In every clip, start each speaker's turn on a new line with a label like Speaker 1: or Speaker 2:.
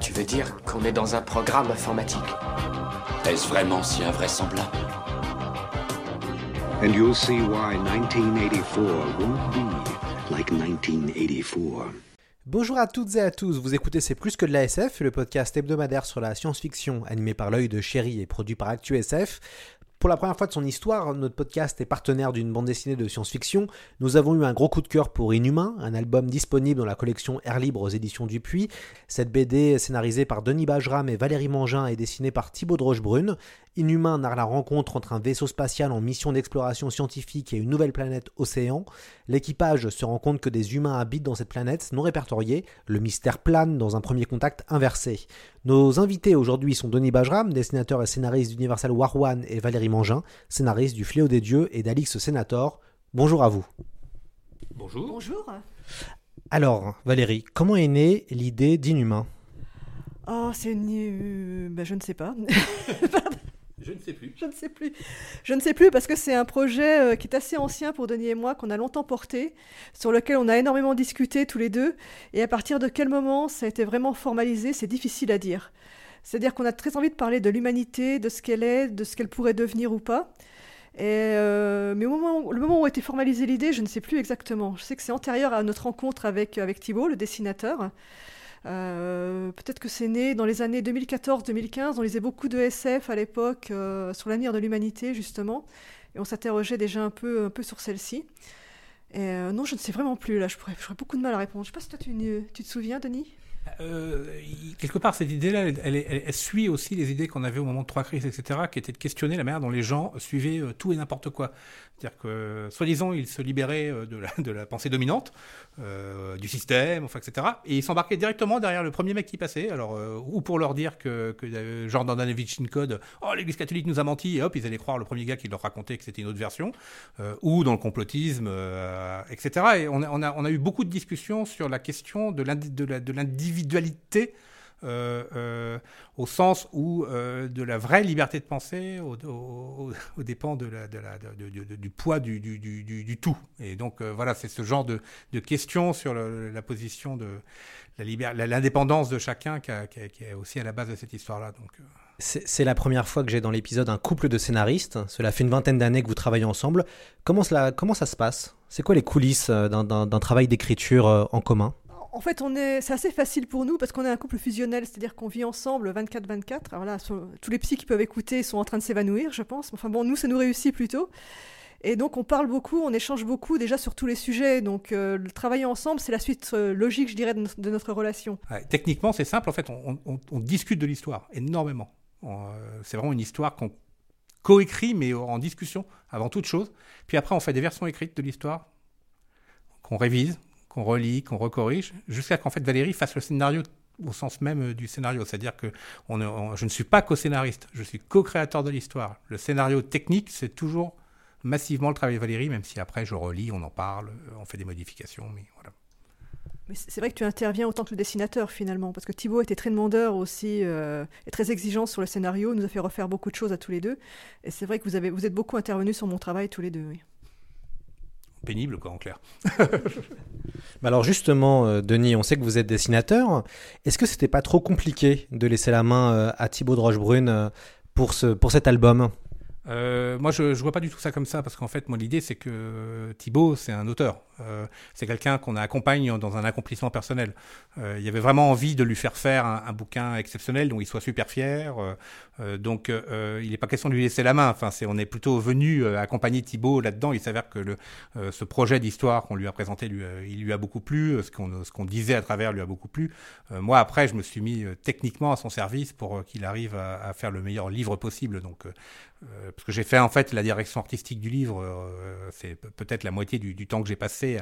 Speaker 1: Tu veux dire qu'on est dans un programme informatique
Speaker 2: Est-ce vraiment si invraisemblable
Speaker 3: And you'll see why 1984 won't be like 1984.
Speaker 4: Bonjour à toutes et à tous, vous écoutez C'est plus que de la SF, le podcast hebdomadaire sur la science-fiction animé par l'œil de chéri et produit par ActuSF. Pour la première fois de son histoire, notre podcast est partenaire d'une bande dessinée de science-fiction. Nous avons eu un gros coup de cœur pour Inhumain, un album disponible dans la collection Air Libre aux éditions Dupuis. Cette BD, scénarisée par Denis Bajram et Valérie Mangin, est dessinée par Thibaut de Rochebrune. Inhumain narre la rencontre entre un vaisseau spatial en mission d'exploration scientifique et une nouvelle planète océan. L'équipage se rend compte que des humains habitent dans cette planète non répertoriée. Le mystère plane dans un premier contact inversé. Nos invités aujourd'hui sont Denis Bajram, dessinateur et scénariste d'Universal War One, et Valérie Mangin, scénariste du Fléau des Dieux et d'Alix Sénator. Bonjour à vous.
Speaker 5: Bonjour.
Speaker 6: Bonjour.
Speaker 4: Alors, Valérie, comment est née l'idée d'Inhumain?
Speaker 6: Oh, c'est une... euh, bah, je ne sais pas.
Speaker 5: Je ne sais plus.
Speaker 6: je ne sais plus. Je ne sais plus parce que c'est un projet euh, qui est assez ancien pour Denis et moi, qu'on a longtemps porté, sur lequel on a énormément discuté tous les deux. Et à partir de quel moment ça a été vraiment formalisé, c'est difficile à dire. C'est-à-dire qu'on a très envie de parler de l'humanité, de ce qu'elle est, de ce qu'elle pourrait devenir ou pas. Et euh, mais au moment le moment où a été formalisée l'idée, je ne sais plus exactement. Je sais que c'est antérieur à notre rencontre avec, avec Thibault, le dessinateur. Euh, Peut-être que c'est né dans les années 2014-2015. On lisait beaucoup de SF à l'époque euh, sur l'avenir de l'humanité, justement. Et on s'interrogeait déjà un peu, un peu sur celle-ci. Euh, non, je ne sais vraiment plus. Là, je pourrais- j'aurais beaucoup de mal à répondre. Je ne sais pas si toi, tu, tu te souviens, Denis?
Speaker 5: Quelque part, cette idée-là, elle, suit aussi les idées qu'on avait au moment de Trois Crises, etc., qui étaient de questionner la manière dont les gens suivaient tout et n'importe quoi. C'est-à-dire que, soi-disant, ils se libéraient euh, de la, pensée dominante, euh, du système, enfin, etc., et ils s'embarquaient directement derrière le premier mec qui passait, alors, euh, ou pour leur dire que, que genre dans Danovich Code, oh, l'église catholique nous a menti, et hop, ils allaient croire le premier gars qui leur racontait que c'était une autre version, ou dans le complotisme, etc. Et on a, eu beaucoup de discussions sur la question de l'individualité au sens où euh, de la vraie liberté de penser au, au, dépend du poids du, tout. Et donc euh, voilà, c'est ce genre de, questions sur la position de l'indépendance de chacun qui, qui est aussi à la base de cette histoire-là. Donc euh,
Speaker 4: C'est la première fois que j'ai dans l'épisode un couple de scénaristes. Cela fait une vingtaine d'années que vous travaillez ensemble. Comment, cela, comment ça se passe? C'est quoi les coulisses euh, d'un- travail d'écriture euh, en commun?
Speaker 6: En fait, on est, c'est assez facile pour nous parce qu'on est un couple fusionnel, c'est-à-dire qu'on vit ensemble 24-24. Alors là, tous les psys qui peuvent écouter sont en train de s'évanouir, je pense. Enfin bon, nous, ça nous réussit plutôt. Et donc, on parle beaucoup, on échange beaucoup déjà sur tous les sujets. Donc, euh, le travailler ensemble, c'est la suite euh, logique, je dirais, de notre, relation.
Speaker 5: Techniquement, c'est simple. En fait, on, discute de l'histoire énormément. Euh, c'est vraiment une histoire qu'on coécrit, mais en discussion avant toute chose. Puis après, on fait des versions écrites de l'histoire qu'on révise, qu'on relit, qu'on recorrige, jusqu'à qu'en fait Valérie fasse le scénario au sens même euh, du scénario. C'est-à-dire que je ne suis pas co-scénariste, je suis co-créateur de l'histoire. Le scénario technique, c'est toujours massivement le travail de Valérie, même si après je relis, on en parle, euh, on fait des modifications, mais voilà.
Speaker 6: C'est vrai que tu interviens autant que le dessinateur finalement, parce que Thibaut était très demandeur aussi, euh, et très exigeant sur le scénario, nous a fait refaire beaucoup de choses à tous les deux. Et c'est vrai que vous, vous êtes beaucoup intervenus sur mon travail tous les deux. Oui.
Speaker 5: Pénible, quoi, en clair.
Speaker 4: Alors justement, euh, Denis, on sait que vous êtes dessinateur. Est-ce que c'était pas trop compliqué de laisser la main euh, à Thibaut de Rochebrune euh, pour, ce, pour cet album?
Speaker 5: Euh, moi, je, je vois pas du tout ça comme ça parce qu'en fait, moi, l'idée, c'est que Thibaut, c'est un auteur. Euh, c'est quelqu'un qu'on accompagne dans un accomplissement personnel. Euh, il y avait vraiment envie de lui faire faire un, un bouquin exceptionnel dont il soit super fier. Euh, euh, donc, euh, il n'est pas question de lui laisser la main. Enfin, c'est, on est plutôt venu accompagner Thibaut là-dedans. Il s'avère que le, ce projet d'histoire qu'on lui a présenté, il lui a beaucoup plu. Ce qu'on, ce disait à travers lui a beaucoup plu. Moi, après, je me suis mis techniquement à son service pour qu'il arrive à, à faire le meilleur livre possible. Donc, parce que j'ai fait en fait la direction artistique du livre, c'est peut-être la moitié du, temps que j'ai passé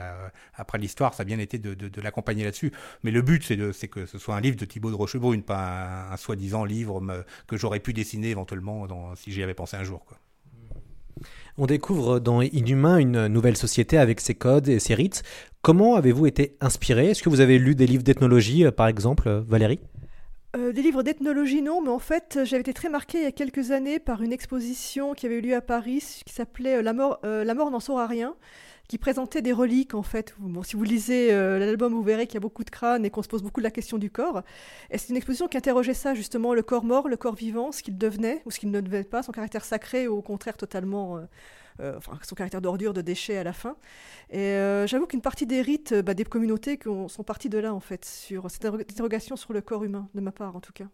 Speaker 5: après l'histoire, ça a bien été de, l'accompagner là-dessus. Mais le but, c'est que ce soit un livre de Thibaut de Rochebrune, pas un, soi-disant livre que j'aurais pu dessiner éventuellement si j'y avais pensé un jour.
Speaker 4: On découvre dans Inhumain une nouvelle société avec ses codes et ses rites. Comment avez-vous été inspiré? Est-ce que vous avez lu des livres d'ethnologie, euh, par exemple, euh, Valérie?
Speaker 6: Euh, des livres d'ethnologie, non, mais en fait, j'avais été très marquée il y a quelques années par une exposition qui avait eu lieu à Paris, qui s'appelait La mort, la mort n'en rien, qui présentait des reliques en fait. Si vous lisez euh, l'album, vous verrez qu'il y a beaucoup de crânes et qu'on se pose beaucoup de la question du corps. Et c'est une exposition qui interrogeait ça justement, le corps mort, le corps vivant, ce qu'il devenait ou ce qu'il ne devenait pas, son caractère sacré ou au contraire totalement, euh, euh, enfin son caractère d'ordure, de déchet à la fin. Et j'avoue qu'une partie des rites, bah, des communautés sont partis de là en fait, sur cette interrogation sur le corps humain, de ma part en tout cas.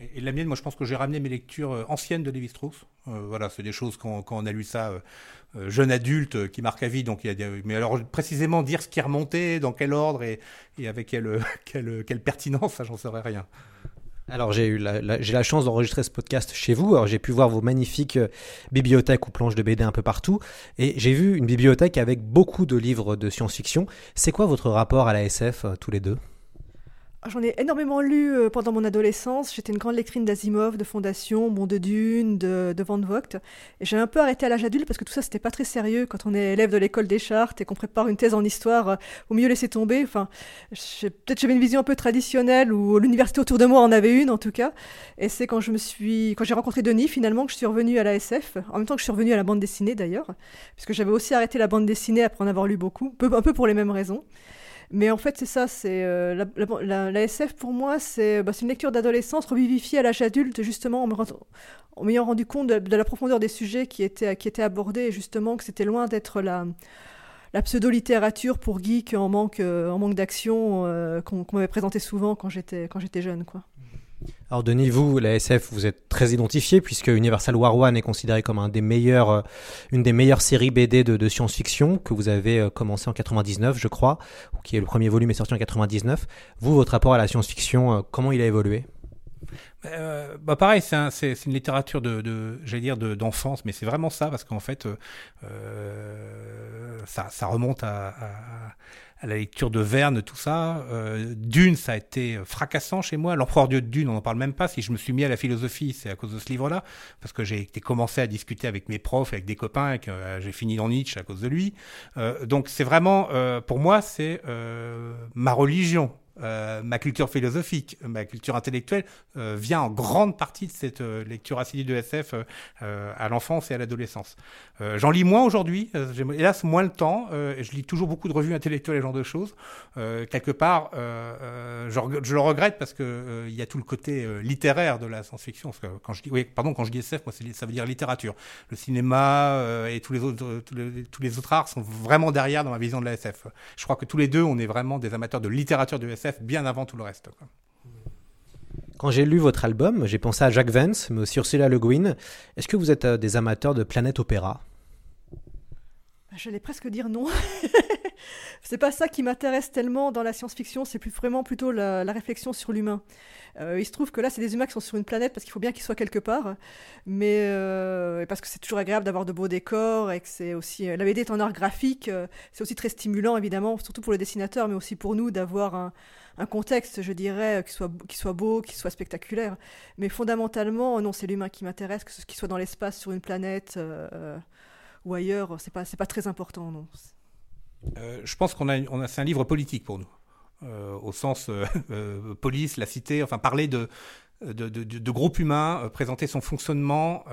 Speaker 5: Et, la mienne, moi, je pense que j'ai ramené mes lectures euh, anciennes de Lévi-Strauss. Euh, voilà, c'est des choses quand, on a lu ça euh, jeune adulte qui marque à vie. Donc, il a mais alors précisément dire ce qui remontait, dans quel ordre et, avec quelle, quelle, quelle, pertinence, ça, j'en saurais rien.
Speaker 4: Alors j'ai eu la, j'ai la chance d'enregistrer ce podcast chez vous. Alors j'ai pu voir vos magnifiques bibliothèques ou planches de BD un peu partout, et j'ai vu une bibliothèque avec beaucoup de livres de science-fiction. C'est quoi votre rapport à la SF tous les deux?
Speaker 6: J'en ai énormément lu euh, pendant mon adolescence. J'étais une grande lectrice d'Asimov, de Fondation, Monde de Dune, de, de Van Vogt. Et j'ai un peu arrêté à l'âge adulte parce que tout ça, c'était pas très sérieux quand on est élève de l'école des chartes et qu'on prépare une thèse en histoire. Euh, au mieux laisser tomber. Enfin, peut-être j'avais une vision un peu traditionnelle ou l'université autour de moi en avait une en tout cas. Et c'est quand je me suis, quand j'ai rencontré Denis finalement que je suis revenue à la SF. En même temps que je suis revenue à la bande dessinée d'ailleurs, puisque j'avais aussi arrêté la bande dessinée après en avoir lu beaucoup, un peu pour les mêmes raisons. Mais en fait, c'est ça, c'est euh, la, SF pour moi, bah, c'est une lecture d'adolescence revivifiée à l'âge adulte, justement, en m'ayant rendu compte de, la profondeur des sujets qui étaient, qui étaient abordés, et justement que c'était loin d'être la, la pseudo-littérature pour geeks en manque, euh, en manque d'action euh, qu'on m'avait présenté souvent quand j'étais jeune. quoi.
Speaker 4: Alors Denis, vous, la SF, vous êtes très identifié puisque Universal War One est considéré comme un des meilleurs, euh, une des meilleures séries BD de, science-fiction que vous avez euh, commencé en 99, je crois, ou qui est le premier volume est sorti en 99. Vous, votre rapport à la science-fiction, euh, comment il a évolué?
Speaker 5: Bah pareil, c'est une littérature de, j'allais dire d'enfance, mais c'est vraiment ça parce qu'en fait, ça, remonte à la lecture de Verne, tout ça. Euh, Dune, ça a été fracassant chez moi. L'empereur Dieu de Dune, on n'en parle même pas. Si je me suis mis à la philosophie, c'est à cause de ce livre-là, parce que j'ai commencé à discuter avec mes profs, avec des copains, et que euh, j'ai fini dans Nietzsche à cause de lui. Euh, donc c'est vraiment, pour moi, c'est ma religion. Euh, ma culture philosophique, ma culture intellectuelle euh, vient en grande partie de cette euh, lecture assidue de SF à l'enfance et à l'adolescence. J'en lis moins aujourd'hui, hélas moins le temps, je lis toujours beaucoup de revues intellectuelles et ce genre de choses. quelque part, je, le regrette parce que il y a tout le côté littéraire de la science-fiction. Quand je pardon, quand je dis SF, ça veut dire littérature. Le cinéma et tous les autres, tous les, autres arts sont vraiment derrière dans ma vision de la SF. Je crois que tous les deux, on est vraiment des amateurs de littérature de SF bien avant tout le reste.
Speaker 4: Quand j'ai lu votre album, j'ai pensé à Jacques Vance, mais aussi Ursula Le Guin. Est-ce que vous êtes euh, des amateurs de Planète Opéra?
Speaker 6: J'allais presque dire non. c'est pas ça qui m'intéresse tellement dans la science-fiction, c'est plus vraiment plutôt la, réflexion sur l'humain. Euh, il se trouve que là, c'est des humains qui sont sur une planète parce qu'il faut bien qu'ils soient quelque part, mais euh, parce que c'est toujours agréable d'avoir de beaux décors et que c'est aussi la BD est en art graphique, euh, c'est aussi très stimulant évidemment, surtout pour les dessinateurs, mais aussi pour nous d'avoir un, contexte, je dirais, qui soit, qui soit beau, qui soit spectaculaire. Mais fondamentalement, non, c'est l'humain qui m'intéresse, que ce soit dans l'espace, sur une planète ou ailleurs, c'est pas, c'est pas très important, non.
Speaker 5: Euh, je pense qu'on a, on a c'est un livre politique pour nous, euh, au sens euh, police, la cité, enfin parler de, de, de, groupe humain, présenter son fonctionnement.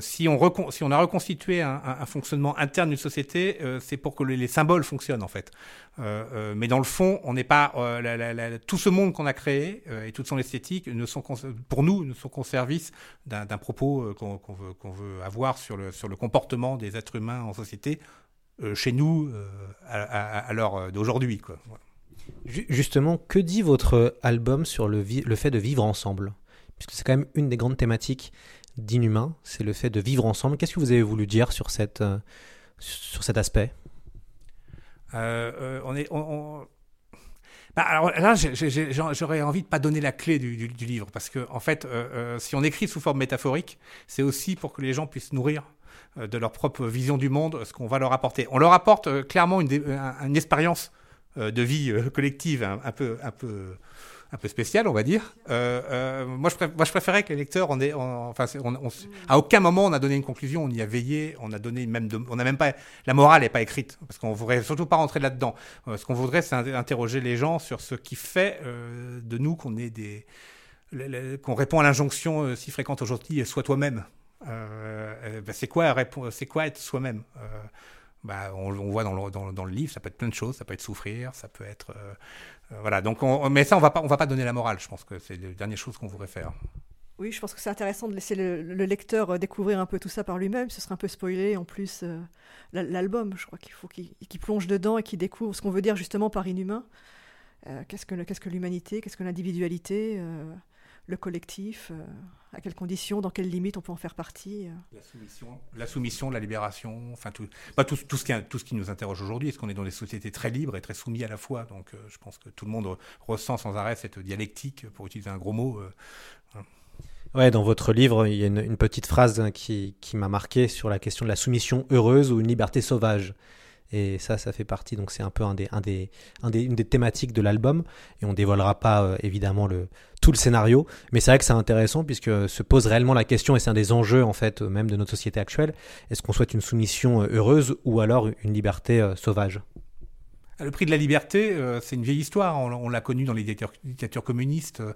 Speaker 5: si, on a reconstitué un, fonctionnement interne d'une société, c'est pour que les, symboles fonctionnent en fait. mais dans le fond, on n'est pas tout ce monde qu'on a créé et toute son esthétique ne sont pour nous ne sont qu'au service d'un propos qu'on veut, avoir sur le, comportement des êtres humains en société chez nous euh, à, l'heure euh, d'aujourd'hui.
Speaker 4: Justement, que dit votre album sur le, le fait de vivre ensemble? Puisque c'est quand même une des grandes thématiques d'Inhumain, c'est le fait de vivre ensemble. Qu'est-ce que vous avez voulu dire sur, cette, sur cet aspect?
Speaker 5: On est, Bah, alors là, j'ai- j'ai- j'ai- j'aurais envie de pas donner la clé du, du- du livre, parce que en fait, euh, euh, si on écrit sous forme métaphorique, c'est aussi pour que les gens puissent nourrir euh, de leur propre vision du monde ce qu'on va leur apporter. On leur apporte euh, clairement une, expérience euh, de vie euh, collective un, peu, un peu, un peu spéciale, on va dire. Euh, euh, moi, je moi, je préférais que les lecteurs, on on- enfin, à aucun moment on a donné une conclusion, on y a veillé, on a donné même, on a même pas, la morale n'est pas écrite, parce qu'on voudrait surtout pas rentrer là-dedans. Euh, ce qu'on voudrait, c'est in- interroger les gens sur ce qui fait euh, de nous qu'on est des, qu'on répond à l'injonction euh, si fréquente aujourd'hui, sois toi-même. Euh, euh, bah, c'est quoi, c'est quoi être soi-même? Euh, bah, on, on voit dans le, dans, le livre, ça peut être plein de choses, ça peut être souffrir, ça peut être, voilà. Donc, on, mais ça, on va pas, on va pas donner la morale. Je pense que c'est la dernière chose qu'on voudrait faire.
Speaker 6: Oui, je pense que c'est intéressant de laisser le, le lecteur découvrir un peu tout ça par lui-même. Ce serait un peu spoilé en plus la- l'album. Je crois qu'il faut qu'il plonge dedans et qu'il découvre ce qu'on veut dire justement par inhumain. Qu'est-ce que qu'est-ce que l'humanité, qu'est-ce que l'individualité, le collectif, euh, à quelles conditions, dans quelles limites on peut en faire partie. euh.
Speaker 5: La soumission, la soumission, la libération, enfin tout, pas tout, tout ce qui, tout ce qui nous interroge aujourd'hui, est-ce qu'on est dans des sociétés très libres et très soumis à la fois. Donc, euh, je pense que tout le monde re- ressent sans arrêt cette dialectique, pour utiliser un gros mot. euh, voilà.
Speaker 4: Ouais, dans votre livre, il y a une, une petite phrase hein, qui, qui m'a marqué sur la question de la soumission heureuse ou une liberté sauvage. Et ça, ça fait partie, donc c'est un peu un des, un des, un des, une des thématiques de l'album. Et on dévoilera pas euh, évidemment tout le scénario, mais c'est vrai que c'est intéressant puisque se pose réellement la question, et c'est un des enjeux en fait même de notre société actuelle, est-ce qu'on souhaite une soumission euh, heureuse ou alors une liberté euh, sauvage?
Speaker 5: Le prix de la liberté, euh, c'est une vieille histoire. On, l'a connu dans les dictatures, communistes, euh,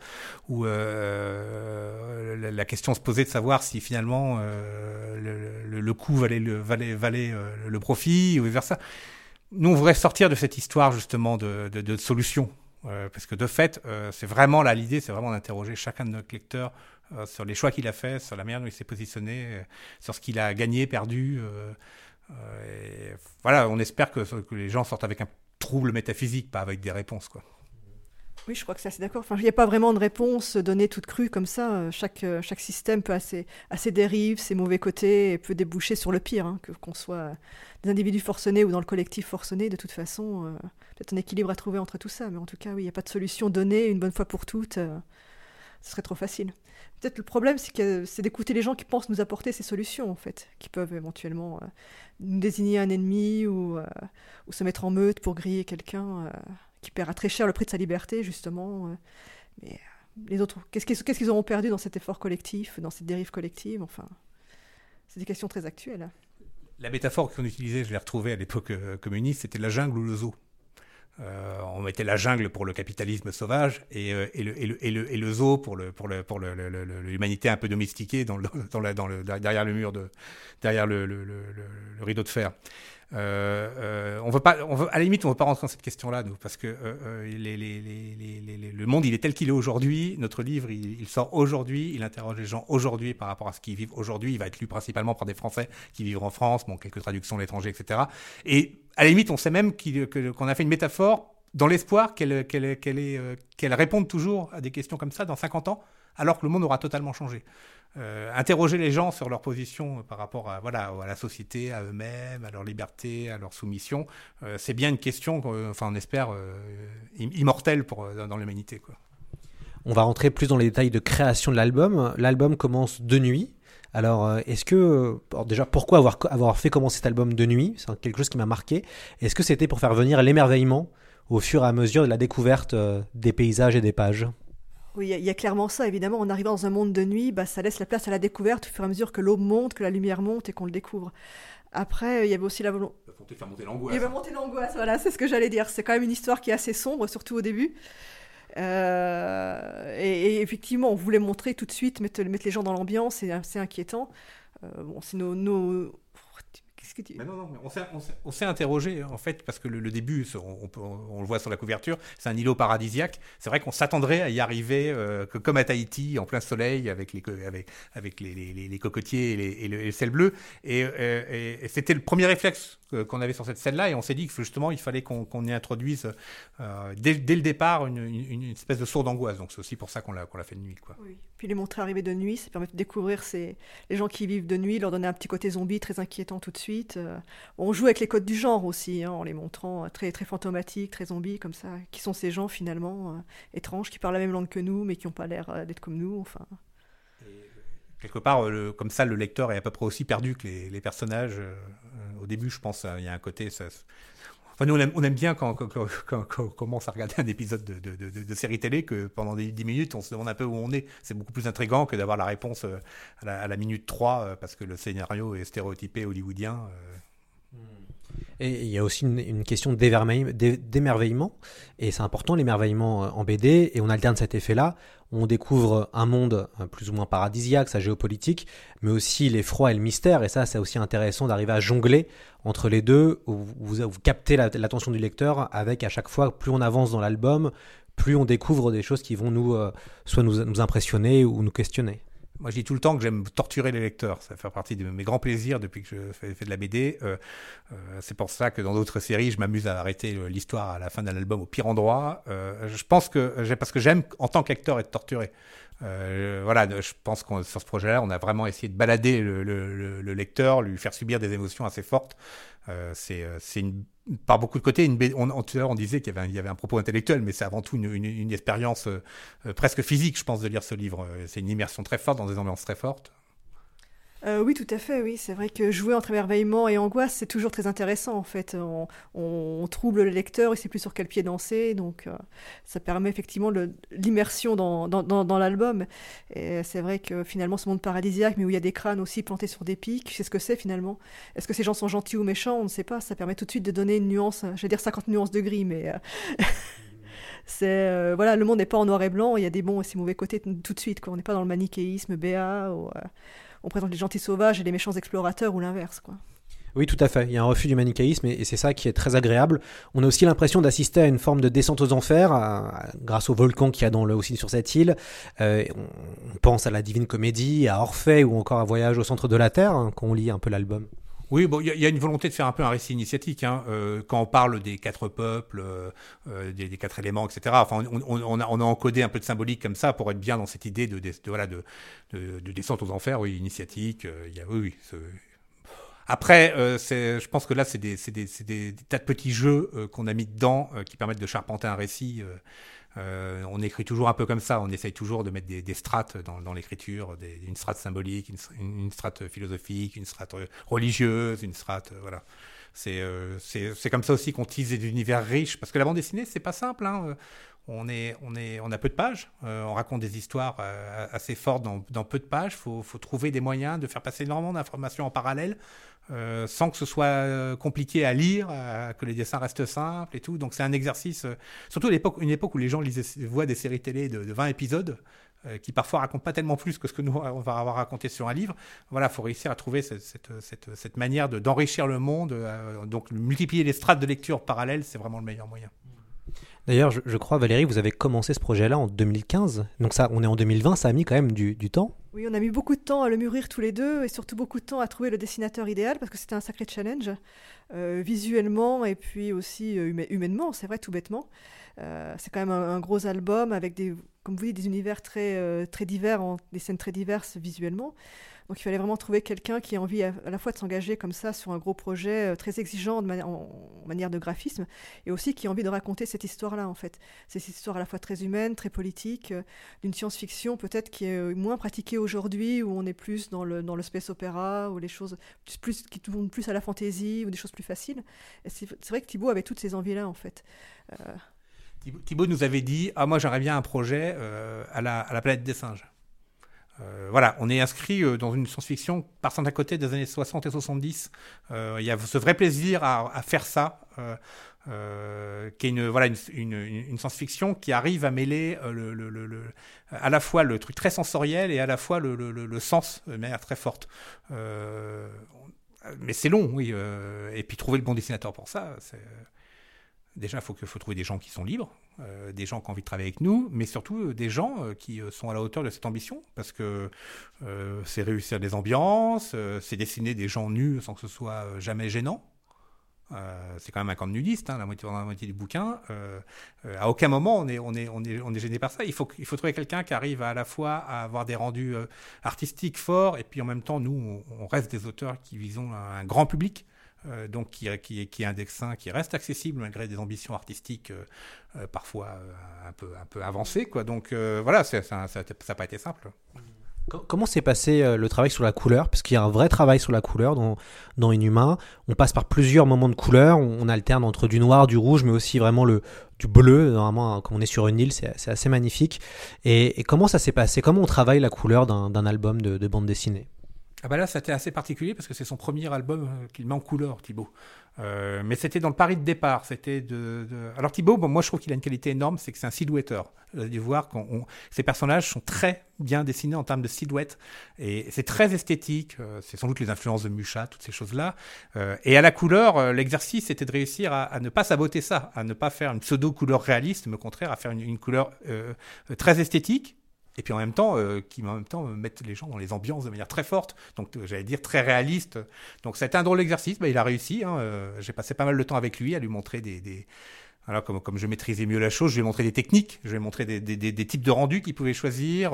Speaker 5: où euh, la, question se posait de savoir si finalement euh, le, le, le coût valait le, valait, valait, euh, le profit, ou vice versa. Nous, on voudrait sortir de cette histoire justement de, de, de solution. Euh, parce que de fait, c'est vraiment là l'idée, c'est vraiment d'interroger chacun de nos lecteurs sur les choix qu'il a faits, sur la manière dont il s'est positionné, sur ce qu'il a gagné, perdu. et voilà, on espère que, que les gens sortent avec un trouble métaphysique, pas avec des réponses. Quoi.
Speaker 6: Oui, je crois que c'est assez d'accord. Enfin, il n'y a pas vraiment de réponse donnée toute crue comme ça. Euh, Chaque, euh, chaque système peut assez, assez dérive, ses mauvais côtés, et peut déboucher sur le pire. hein, que qu'on soit des individus forcenés ou dans le collectif forcené, de toute façon, euh, peut-être un équilibre à trouver entre tout ça. Mais en tout cas, oui, il n'y a pas de solution donnée une bonne fois pour toutes. euh, ce serait trop facile. Peut-être le problème, c'est que c'est d'écouter les gens qui pensent nous apporter ces solutions, en fait, qui peuvent éventuellement euh, nous désigner un ennemi ou, euh, ou se mettre en meute pour griller quelqu'un. euh, qui paiera très cher le prix de sa liberté, justement. Mais les autres, qu'est-ce qu'ils auront perdu dans cet effort collectif, dans cette dérive collective Enfin, c'est des questions très actuelles.
Speaker 5: La métaphore qu'on utilisait, je l'ai retrouvée à l'époque communiste, c'était la jungle ou le zoo. Euh, on mettait la jungle pour le capitalisme sauvage et, euh, et, le, et, le, et, le, zoo pour le pour pour l'humanité un peu domestiquée dans dans dans derrière le mur de derrière le rideau de fer. Euh, euh, on veut pas, à la limite, on veut pas rentrer dans cette question-là, nous, parce que euh, le monde, il est tel qu'il est aujourd'hui. Notre livre, il, sort aujourd'hui, il interroge les gens aujourd'hui par rapport à ce qu'ils vivent aujourd'hui. Il va être lu principalement par des Français qui vivent en France, bon, quelques traductions à l'étranger, etc. Et à la limite, on sait même qu'on a fait une métaphore dans l'espoir qu'elle réponde toujours à des questions comme ça dans 50 ans, alors que le monde aura totalement changé. Euh, interroger les gens sur leur position euh, par rapport à, voilà, à la société, à eux-mêmes, à leur liberté, à leur soumission, euh, c'est bien une question, enfin on espère, im- immortelle pour, dans l'humanité.
Speaker 4: On va rentrer plus dans les détails de création de l'album. L'album commence de nuit. Alors, est-ce que, déjà, pourquoi avoir, avoir fait commencer cet album de nuit? C'est quelque chose qui m'a marqué. Est-ce que c'était pour faire venir l'émerveillement au fur et à mesure de la découverte des paysages et des pages?
Speaker 6: Oui, il y a- il y, a clairement ça, évidemment. En arrivant dans un monde de nuit, bah, ça laisse la place à la découverte au fur et à mesure que l'aube monte, que la lumière monte et qu'on le découvre. Après, il y avait aussi la volonté.
Speaker 5: faire monter
Speaker 6: Il va monter l'angoisse, voilà, c'est ce que j'allais dire. C'est quand même une histoire qui est assez sombre, surtout au début. Euh, et, et effectivement, on voulait montrer tout de suite, mettre, mettre les gens dans l'ambiance, c'est assez inquiétant. Euh, bon, c'est nos. nos... Qu'est-ce que tu...
Speaker 5: Mais non, non, mais on s'est- interrogé en fait parce que le, le début, on, on peut- on le voit sur la couverture, c'est un îlot paradisiaque. C'est vrai qu'on s'attendrait à y arriver euh, que comme à Tahiti, en plein soleil, avec les co- avec avec les, les- les- les cocotiers et, les, et le, et le ciel bleu. Et, euh, et- et c'était le premier réflexe que- qu'on avait sur cette scène-là, et on s'est dit que justement, il fallait qu'on y introduise euh, dès, dès le départ une, une- une espèce de sourde angoisse. Donc c'est aussi pour ça qu'on l'a qu'on l'a fait de nuit, quoi.
Speaker 6: Oui. Puis les montrer arriver de nuit, ça permet de découvrir les gens qui vivent de nuit, leur donner un petit côté zombie très inquiétant tout de suite. Euh, on joue avec les codes du genre aussi, hein, en les montrant très, très fantomatiques, très zombies, comme ça. Qui sont ces gens finalement étranges, qui parlent la même langue que nous, mais qui n'ont pas l'air d'être comme nous. Enfin.
Speaker 5: quelque part, comme ça, le lecteur est à peu près aussi perdu que les, personnages. au début, je pense, il y a un côté. Ça, Nous, on aime, bien quand, on commence à regarder un épisode de, série télé que pendant des 10 minutes, on se demande un peu où on est. C'est beaucoup plus intriguant que d'avoir la réponse euh, à la, minute 3 euh, parce que le scénario est stéréotypé hollywoodien. Euh.
Speaker 4: Et il y a aussi une, question d'émerveillement, et c'est important l'émerveillement en BD, et on alterne cet effet-là. On découvre un monde plus ou moins paradisiaque, sa géopolitique, mais aussi l'effroi et le mystère, et ça c'est aussi intéressant d'arriver à jongler entre les deux, où vous, vous captez l'attention du lecteur avec à chaque fois, plus on avance dans l'album, plus on découvre des choses qui vont nous, euh, soit nous impressionner ou nous questionner.
Speaker 5: Moi, je dis tout le temps que j'aime torturer les lecteurs. Ça fait partie de mes grands plaisirs depuis que je fais, de la BD. Euh, euh, c'est pour ça que dans d'autres séries, je m'amuse à arrêter l'histoire à la fin d'un album au pire endroit. Euh, je pense que parce que j'aime en tant qu'acteur être torturé. voilà, je pense qu'on sur ce projet-là, on a vraiment essayé de balader le, le, lecteur, lui faire subir des émotions assez fortes. c'est une par beaucoup de côtés, on disait qu'il y, avait un propos intellectuel, mais c'est avant tout une, expérience euh, euh, presque physique, je pense, de lire ce livre. Euh, c'est une immersion très forte dans des ambiances très fortes.
Speaker 6: Euh, oui, tout à fait, oui. C'est vrai que jouer entre émerveillement et angoisse, c'est toujours très intéressant, en fait. On, trouble le lecteur, il sait plus sur quel pied danser, donc euh, ça permet effectivement l'immersion dans, l'album. Et c'est vrai que finalement, ce monde paradisiaque, mais où il y a des crânes aussi plantés sur des pics, c'est ce que c'est finalement. Est-ce que ces gens sont gentils ou méchants? On ne sait pas. Ça permet tout de suite de donner une nuance, je vais dire 50 nuances de gris, mais... Euh, voilà le monde n'est pas en noir et blanc il y a des bons et des mauvais côtés tout de suite quoi. on n'est pas dans le manichéisme béat ou, on présente les gentils sauvages et les méchants explorateurs ou l'inverse. quoi.
Speaker 4: Oui, tout à fait. Il y a un refus du manichéisme et, c'est ça qui est très agréable. On a aussi l'impression d'assister à une forme de descente aux enfers grâce au volcan qu'il y a dans le, aussi sur cette île. Euh, on, pense à la Divine Comédie, à Orphée ou encore à Voyage au centre de la Terre hein, quand on lit un peu l'album.
Speaker 5: Oui, bon, il y, a une volonté de faire un peu un récit initiatique. Hein. Euh, quand on parle des quatre peuples, euh, euh, des, quatre éléments, etc. Enfin, on, a, encodé un peu de symbolique comme ça pour être bien dans cette idée de, voilà, de, descente aux enfers, oui, initiatique. Après, je pense que là, c'est des, des, tas de petits jeux qu'on a mis dedans qui permettent de charpenter un récit. Euh, on écrit toujours un peu comme ça, on essaye toujours de mettre des, strates dans, l'écriture, une strate symbolique, une, strate philosophique, une strate religieuse, une strate. Euh, voilà. Euh, c'est comme ça aussi qu'on tise des univers riches, parce que la bande dessinée, c'est pas simple. Hein. On, a peu de pages, on raconte des histoires assez fortes dans, peu de pages, il faut, trouver des moyens de faire passer énormément d'informations en parallèle euh, sans que ce soit euh, compliqué à lire, que les dessins restent simples et tout. Donc c'est un exercice, euh, surtout à une époque où les gens voient des séries télé de, 20 épisodes, qui parfois racontent pas tellement plus que ce que nous on va avoir raconté sur un livre. Voilà, faut réussir à trouver cette, manière d'enrichir le monde. donc multiplier les strates de lecture parallèles, c'est vraiment le meilleur moyen.
Speaker 4: D'ailleurs, je, crois, Valérie, vous avez commencé ce projet-là en 2015. Donc ça, on est en 2020, ça a mis quand même du, temps.
Speaker 6: Oui, on a mis beaucoup de temps à le mûrir tous les deux et surtout beaucoup de temps à trouver le dessinateur idéal parce que c'était un sacré challenge, euh, visuellement et puis aussi euh, humainement, c'est vrai, tout bêtement. Euh, c'est quand même un, gros album avec des, comme vous dites, des univers très, très divers, des scènes très diverses visuellement. Donc il fallait vraiment trouver quelqu'un qui a envie à, la fois de s'engager comme ça sur un gros projet euh, très exigeant de en, manière de graphisme, et aussi qui a envie de raconter cette histoire-là en fait. Cette histoire à la fois très humaine, très politique, euh, d'une science-fiction peut-être qui est euh, moins pratiquée aujourd'hui, où on est plus dans le, dans le space opéra, ou les choses plus, qui tournent plus à la fantaisie, ou des choses plus faciles. C'est vrai que Thibaut avait toutes ces envies-là en fait.
Speaker 5: Thibaut nous avait dit Ah, moi j'aimerais bien un projet à, la, à la planète des singes. Euh, voilà, on est inscrit euh, dans une science-fiction par à côté des années 60 et 70. Euh, il y a ce vrai plaisir à, faire ça, qui est une, voilà, une, science-fiction qui arrive à mêler le, à la fois le truc très sensoriel et à la fois le, sens de manière très forte. mais c'est long, oui. et puis trouver le bon dessinateur pour ça, c'est déjà, il faut, faut trouver des gens qui sont libres, euh, des gens qui ont envie de travailler avec nous, mais surtout euh, des gens euh, qui sont à la hauteur de cette ambition, parce que c'est réussir des ambiances, c'est dessiner des gens nus sans que ce soit jamais gênant. c'est quand même un camp de nudistes, hein, la, moitié, la moitié du bouquin. à aucun moment on est, on, est, on, est, on est gêné par ça. Il faut, il faut trouver quelqu'un qui arrive à, la fois à avoir des rendus artistiques forts, et puis en même temps, nous, on, reste des auteurs qui visons un grand public. Euh, donc qui, qui, qui, est un dessin qui reste accessible malgré des ambitions artistiques euh, euh, parfois un, peu, avancées. Quoi. Donc voilà, ça n'a pas été simple.
Speaker 4: Comment s'est passé le travail sur la couleur? Parce qu'il y a un vrai travail sur la couleur dans, dans Inhumain. On passe par plusieurs moments de couleur. On, alterne entre du noir, du rouge, mais aussi vraiment le, du bleu. Normalement, quand on est sur une île, c'est assez magnifique. Et, comment ça s'est passé? Comment on travaille la couleur d'un album de bande dessinée?
Speaker 5: Ah bah là, c'était assez particulier parce que c'est son premier album euh, qu'il met en couleur, Thibaut. Euh, mais c'était dans le pari de départ. C'était de, Alors Thibaut, moi je trouve qu'il a une qualité énorme, c'est que c'est un silhouetteur. Vous allez voir, quand ces personnages sont très bien dessinés en termes de silhouette et c'est très esthétique. Euh, c'est sans doute les influences de Mucha, toutes ces choses-là. et à la couleur, l'exercice était de réussir à, ne pas saboter ça, à ne pas faire une pseudo couleur réaliste, mais au contraire à faire une couleur très esthétique et puis en même temps, euh, qui en même temps mettent les gens dans les ambiances de manière très forte, donc euh, j'allais dire très réaliste. Donc c'était un drôle d'exercice, bah, il a réussi. Hein, euh, J'ai passé pas mal de temps avec lui à lui montrer des, des... Alors, comme, comme je maîtrisais mieux la chose, je lui ai montré des techniques, je lui ai montré des, des, des, types de rendus qu'il pouvait choisir.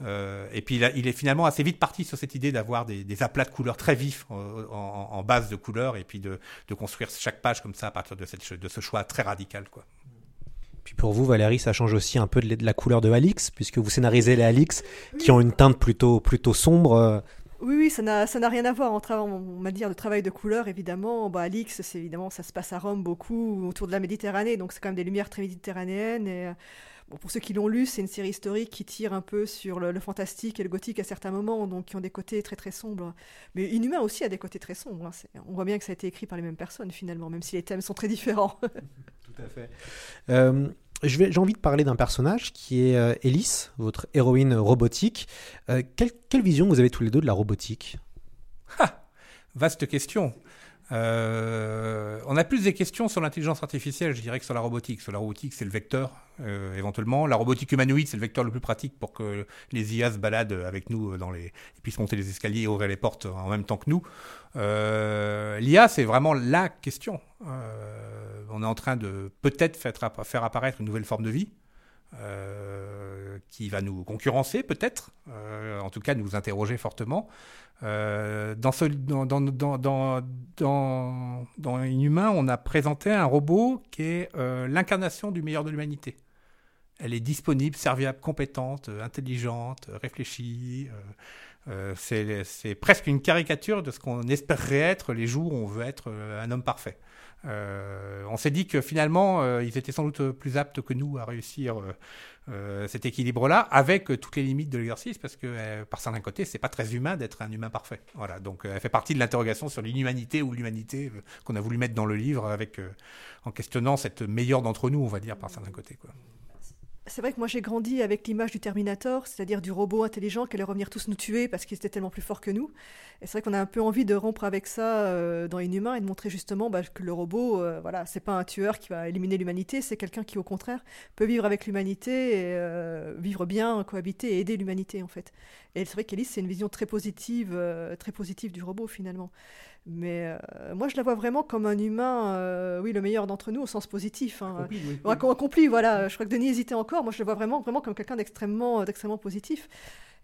Speaker 5: Euh, et puis il, a, il, est finalement assez vite parti sur cette idée d'avoir des, aplats de couleurs très vifs en, en, base de couleurs et puis de, de, construire chaque page comme ça à partir de, cette, de ce choix très radical. Quoi.
Speaker 4: Puis pour vous, Valérie, ça change aussi un peu de la couleur de Alix, puisque vous scénarisez les Alix qui ont une teinte plutôt, plutôt sombre. Euh.
Speaker 6: Oui, oui, ça n'a, rien à voir en on va dire, le travail de couleur, évidemment. Bah, Alix, c'est évidemment, ça se passe à Rome beaucoup, autour de la Méditerranée, donc c'est quand même des lumières très méditerranéennes. Et, euh, bon, pour ceux qui l'ont lu, c'est une série historique qui tire un peu sur le, fantastique et le gothique à certains moments, donc qui ont des côtés très très sombres. Mais Inhumain aussi a des côtés très sombres. Hein. On voit bien que ça a été écrit par les mêmes personnes finalement, même si les thèmes sont très différents.
Speaker 4: Tout à fait. Euh, j'ai envie de parler d'un personnage qui est euh, Elise, votre héroïne robotique. Euh, quelle, quelle, vision vous avez tous les deux de la robotique?
Speaker 5: Vaste question. Euh, on a plus des questions sur l'intelligence artificielle, je dirais, que sur la robotique. Sur la robotique, c'est le vecteur, euh, éventuellement. La robotique humanoïde, c'est le vecteur le plus pratique pour que les IA se baladent avec nous dans les, et puissent monter les escaliers et ouvrir les portes en même temps que nous. Euh, L'IA, c'est vraiment la question. on est en train de peut-être faire apparaître une nouvelle forme de vie. Qui va nous concurrencer peut-être, en tout cas nous interroger fortement. Euh, dans, ce, dans, on a présenté un robot qui est euh, l'incarnation du meilleur de l'humanité. Elle est disponible, serviable, compétente, intelligente, réfléchie. Euh, c'est presque une caricature de ce qu'on espérerait être les jours où on veut être un homme parfait. On s'est dit que finalement, ils étaient sans doute plus aptes que nous à réussir euh, cet équilibre-là, avec euh, toutes les limites de l'exercice, parce que euh, par certains côtés, c'est pas très humain d'être un humain parfait. Voilà, donc elle fait partie de l'interrogation sur l'inhumanité ou l'humanité qu'on a voulu mettre dans le livre, avec en questionnant cette meilleure d'entre nous, on va dire, par certains côtés. Quoi
Speaker 6: c'est vrai que moi j'ai grandi avec l'image du Terminator, c'est-à-dire du robot intelligent qui allait revenir tous nous tuer parce qu'il était tellement plus fort que nous. Et c'est vrai qu'on a un peu envie de rompre avec ça euh, dans Inhumain et de montrer justement bah, que le robot, euh, voilà, c'est pas un tueur qui va éliminer l'humanité, c'est quelqu'un qui au contraire peut vivre avec l'humanité et euh, vivre bien, cohabiter et aider l'humanité en fait. Et c'est vrai qu'Elise c'est une vision très positive, très positive du robot finalement. Mais euh, moi, je la vois vraiment comme un humain, euh, oui, le meilleur d'entre nous au sens positif. Hein. Accompli, oui. accompli, voilà. Je crois que Denis hésitait encore. Moi, je le vois vraiment, vraiment comme quelqu'un d'extrêmement, d'extrêmement positif.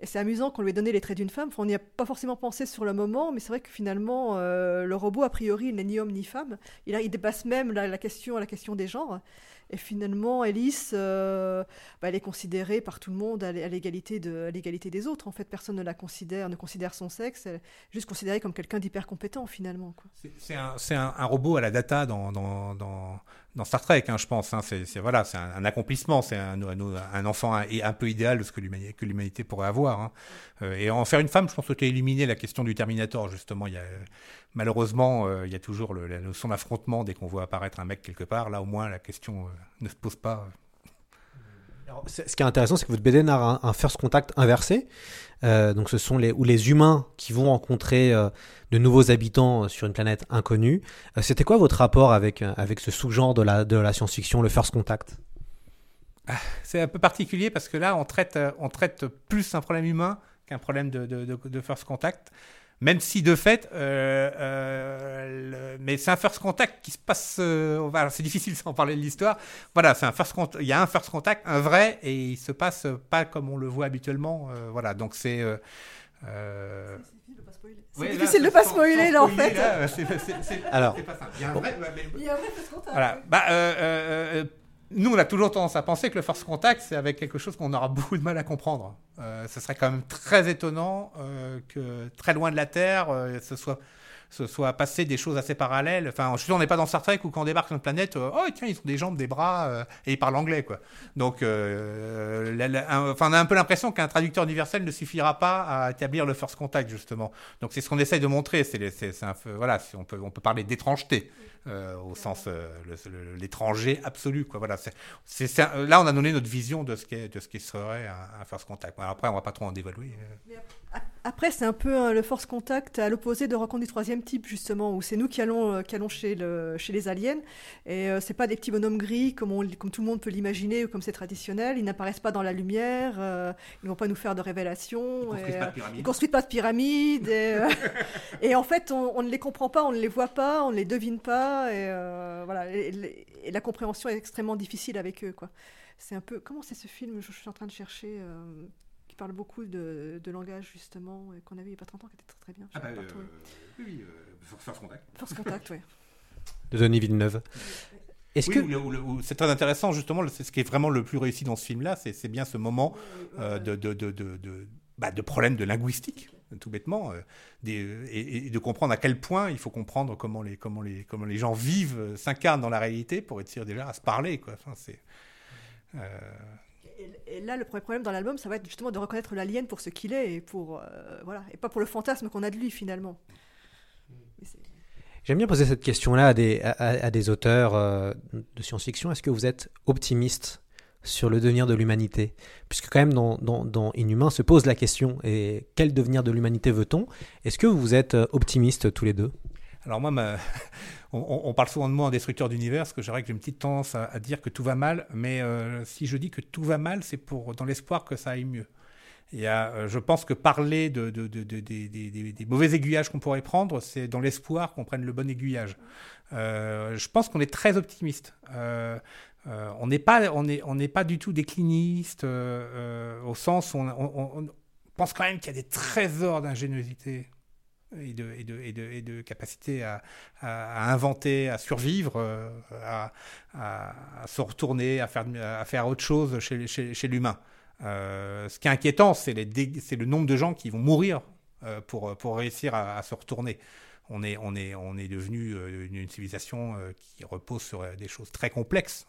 Speaker 6: Et c'est amusant qu'on lui ait donné les traits d'une femme. on n'y a pas forcément pensé sur le moment, mais c'est vrai que finalement, euh, le robot, a priori, il n'est ni homme ni femme. Il, il dépasse même la, la, question, la question des genres. Et finalement, Alice, euh, bah, elle est considérée par tout le monde à l'égalité de l'égalité des autres. En fait, personne ne la considère, ne considère son sexe. Elle est juste considérée comme quelqu'un d'hyper compétent finalement.
Speaker 5: C'est un, robot à la data dans, dans Star Trek, hein, je pense. Hein. C'est voilà, c'est un, accomplissement, c'est un, un, enfant un, un, peu idéal de ce que l'humanité pourrait avoir. Hein. Euh, et en faire une femme, je pense que tu as éliminé la question du Terminator justement. Malheureusement, euh, il y a toujours le, la notion d'affrontement dès qu'on voit apparaître un mec quelque part. Là, au moins, la question euh, ne se pose pas.
Speaker 4: Ce qui est intéressant, c'est que votre BD narre un, first contact inversé. Euh, donc, ce sont les, les humains qui vont rencontrer de nouveaux habitants sur une planète inconnue. C'était quoi votre rapport avec, avec ce sous-genre de la, de la science-fiction, le first contact?
Speaker 5: Ah, C'est un peu particulier parce que là, on traite, on traite plus un problème humain qu'un problème de, de, first contact. Même si de fait, euh, euh, mais c'est un first contact qui se passe. Euh, c'est difficile sans parler de l'histoire. Voilà, c'est un first Il y a un first contact, un vrai, et il se passe pas comme on le voit habituellement. voilà, donc c'est Euh,
Speaker 6: C'est
Speaker 5: ouais, là,
Speaker 6: difficile de pas spoiler, là, en fait.
Speaker 5: là, c'est- c'est- c'est-
Speaker 4: Alors.
Speaker 5: c'est pas simple. Il y a un vrai- mais-
Speaker 6: Il y a un vrai first contact.
Speaker 5: Voilà. Bah, euh, euh, euh, nous, on a toujours tendance à penser que le force contact, c'est avec quelque chose qu'on aura beaucoup de mal à comprendre. Euh, ce serait quand même très étonnant euh, que très loin de la Terre, euh, ce soit soit passé des choses assez parallèles. Enfin, je suis on n'est pas dans Star Trek où quand on débarque sur une planète, oh tiens, ils ont des jambes, des bras, et ils parlent anglais, quoi. Donc, enfin, on a un peu l'impression qu'un traducteur universel ne suffira pas à établir le first contact, justement. Donc, c'est ce qu'on essaye de montrer. C'est, c'est, c'est un voilà, on peut, on peut parler d'étrangeté. Euh, au sens euh, l'étranger absolu quoi voilà là on a donné notre vision de ce qu'est de ce qui serait un, un first contact après on va pas trop en dévaluer euh.
Speaker 6: Après, c'est un peu hein, le force contact à l'opposé de rencontre du troisième type, justement, où c'est nous qui allons, euh, qui allons chez, le, chez les aliens. Et euh, c'est pas des petits bonhommes gris comme, on, comme tout le monde peut l'imaginer ou comme c'est traditionnel. Ils n'apparaissent pas dans la lumière, euh, ils vont pas nous faire de révélations.
Speaker 5: Ils construisent
Speaker 6: et,
Speaker 5: pas de pyramide.
Speaker 6: Ils construisent pas de pyramides. Et, et en fait, on, on ne les comprend pas, on ne les voit pas, on ne les devine pas. Et, euh, voilà. Et, et- et la compréhension est extrêmement difficile avec eux, quoi. C'est un peu. Comment c'est ce film je, je suis en train de chercher. euh, qui parle beaucoup de, de langage justement et qu'on a vu il y a pas très longtemps qui était très très bien.
Speaker 5: ah bah, euh, oui, oui euh, first contact
Speaker 6: Force contact, oui.
Speaker 4: de Denis Villeneuve. Est-ce
Speaker 5: Oui,
Speaker 4: que
Speaker 5: ou le- ou le- ou- c'est très intéressant justement. C'est ce qui est vraiment le plus réussi dans ce film-là, c'est, c'est bien ce moment euh, de, de, de, de, de, bah, de problème de linguistique, tout bêtement, euh, des, et, et de comprendre à quel point il faut comprendre comment les, comment les, comment les gens vivent, euh, s'incarnent dans la réalité pour réussir déjà à se parler. Quoi. Enfin, c'est, euh,
Speaker 6: Et, et là, le premier problème dans l'album, ça va être justement de reconnaître l'alien pour ce qu'il est et pour euh, voilà et pas pour le fantasme qu'on a de lui finalement. C'est-
Speaker 4: J'aime bien poser cette question-là à des, à, à- à des auteurs euh, de science-fiction. Est-ce que vous êtes optimiste sur le devenir de l'humanité Puisque quand même dans, Inhumain se pose la question, et quel devenir de l'humanité veut-on? Est-ce que vous êtes euh, optimistes tous les deux?
Speaker 5: Alors moi, on, parle souvent de moi en destructeur d'univers, parce que j'ai une petite tendance à, à dire que tout va mal, mais euh, si je dis que tout va mal, c'est pour dans l'espoir que ça aille mieux. Et euh, je pense que parler de, de- de- de- des- mauvais aiguillages qu'on pourrait prendre, c'est dans l'espoir qu'on prenne le bon aiguillage. Je pense qu'on est très optimiste. Euh, on n'est pas, on on pas du tout décliniste euh, euh, au sens où on, pense quand même qu'il y a des trésors d'ingéniosité et de, et de, et de, et de capacité à, inventer, à survivre, euh, à, se retourner, à faire, à faire autre chose chez, chez, l'humain. Ce qui est inquiétant, c'est le nombre de gens qui vont mourir pour, pour réussir à se retourner. On est, on est, on est devenu euh, une, civilisation euh, qui repose sur euh, des choses très complexes.